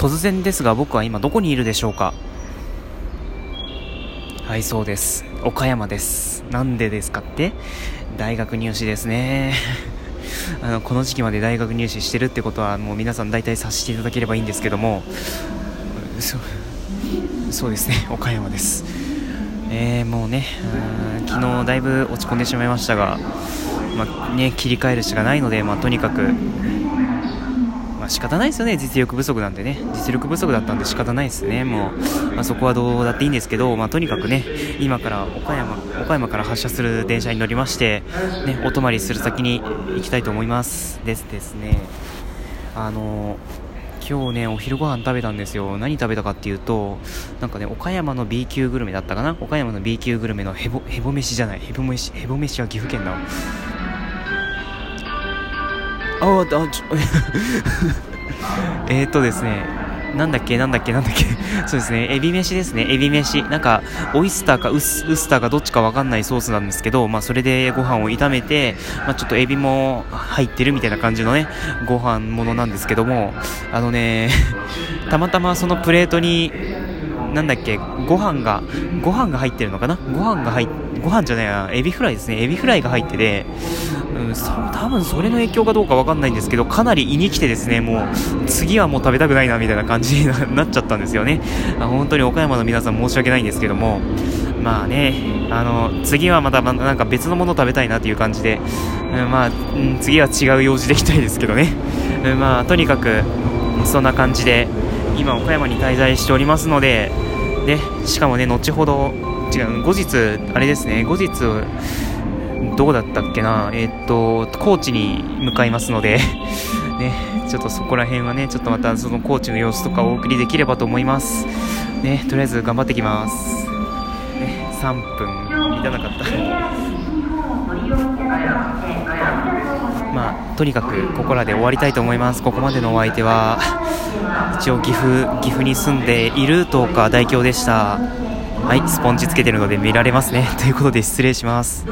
突然ですが僕は今どこにいるでしょうか？はいそうです。岡山です。なんでですかって？大学入試ですね。あのこの時期まで大学入試してるってことはもう皆さん大体察していただければいいんですけども。そうそうですね。岡山です。えー、もうね昨日だいぶ落ち込んでしまいましたが、まあ、ね、切り替えるしかないので、まあ、とにかく仕方ないですよね、実力不足なんでね、実力不足だったんで仕方ないですね、もう、まあ、そこはどうだっていいんですけど、まあ、とにかくね、今から岡山岡山から発車する電車に乗りまして、ね、お泊まりする先に行きたいと思います。ですですね、あの今日ね、お昼ご飯食べたんですよ。何食べたかっていうと、なんかね、岡山の B 級グルメだったかな？岡山の B 級グルメのヘボ、ヘボ飯じゃない。ヘボ飯、ヘボ飯は岐阜県だ。ああ、ちょ、えっとですね、なんだっけ、なんだっけ、なんだっけ、そうですね、エビ飯ですね、エビ飯。なんか、オイスターかウスウスターかどっちかわかんないソースなんですけど、まあ、それでご飯を炒めて、まあ、ちょっとエビも入ってるみたいな感じのね、ご飯ものなんですけども、あのね、たまたまそのプレートに、なんだっけ、ご飯が、ご飯が入ってるのかな？ご飯が入っ、ご飯じゃないや、エビフライですね、エビフライが入ってて、うん、そ多分それの影響かどうか分かんないんですけどかなり胃に来てですねもう次はもう食べたくないなみたいな感じに なっちゃったんですよね。本当に岡山の皆さん申し訳ないんですけどもまあねあの次はまたなんか別のもの食べたいなという感じで、うん、まあ、うん、次は違う用事でいきたいですけどね、うん、まあとにかくそんな感じで今岡山に滞在しておりますのででしかもね後ほど違う後日あれですね後日どこだったっけな、えー、っと、高知に向かいますのでね、ちょっとそこら辺はね、ちょっとまたその高知の様子とかお送りできればと思います。ね、とりあえず頑張ってきます。ね、3分満たなかった。まあ、とにかくここらで終わりたいと思います。ここまでのお相手は、一応岐阜、岐阜に住んでいる東海代表でした。はい、スポンジつけてるので見られますね。ということで失礼します。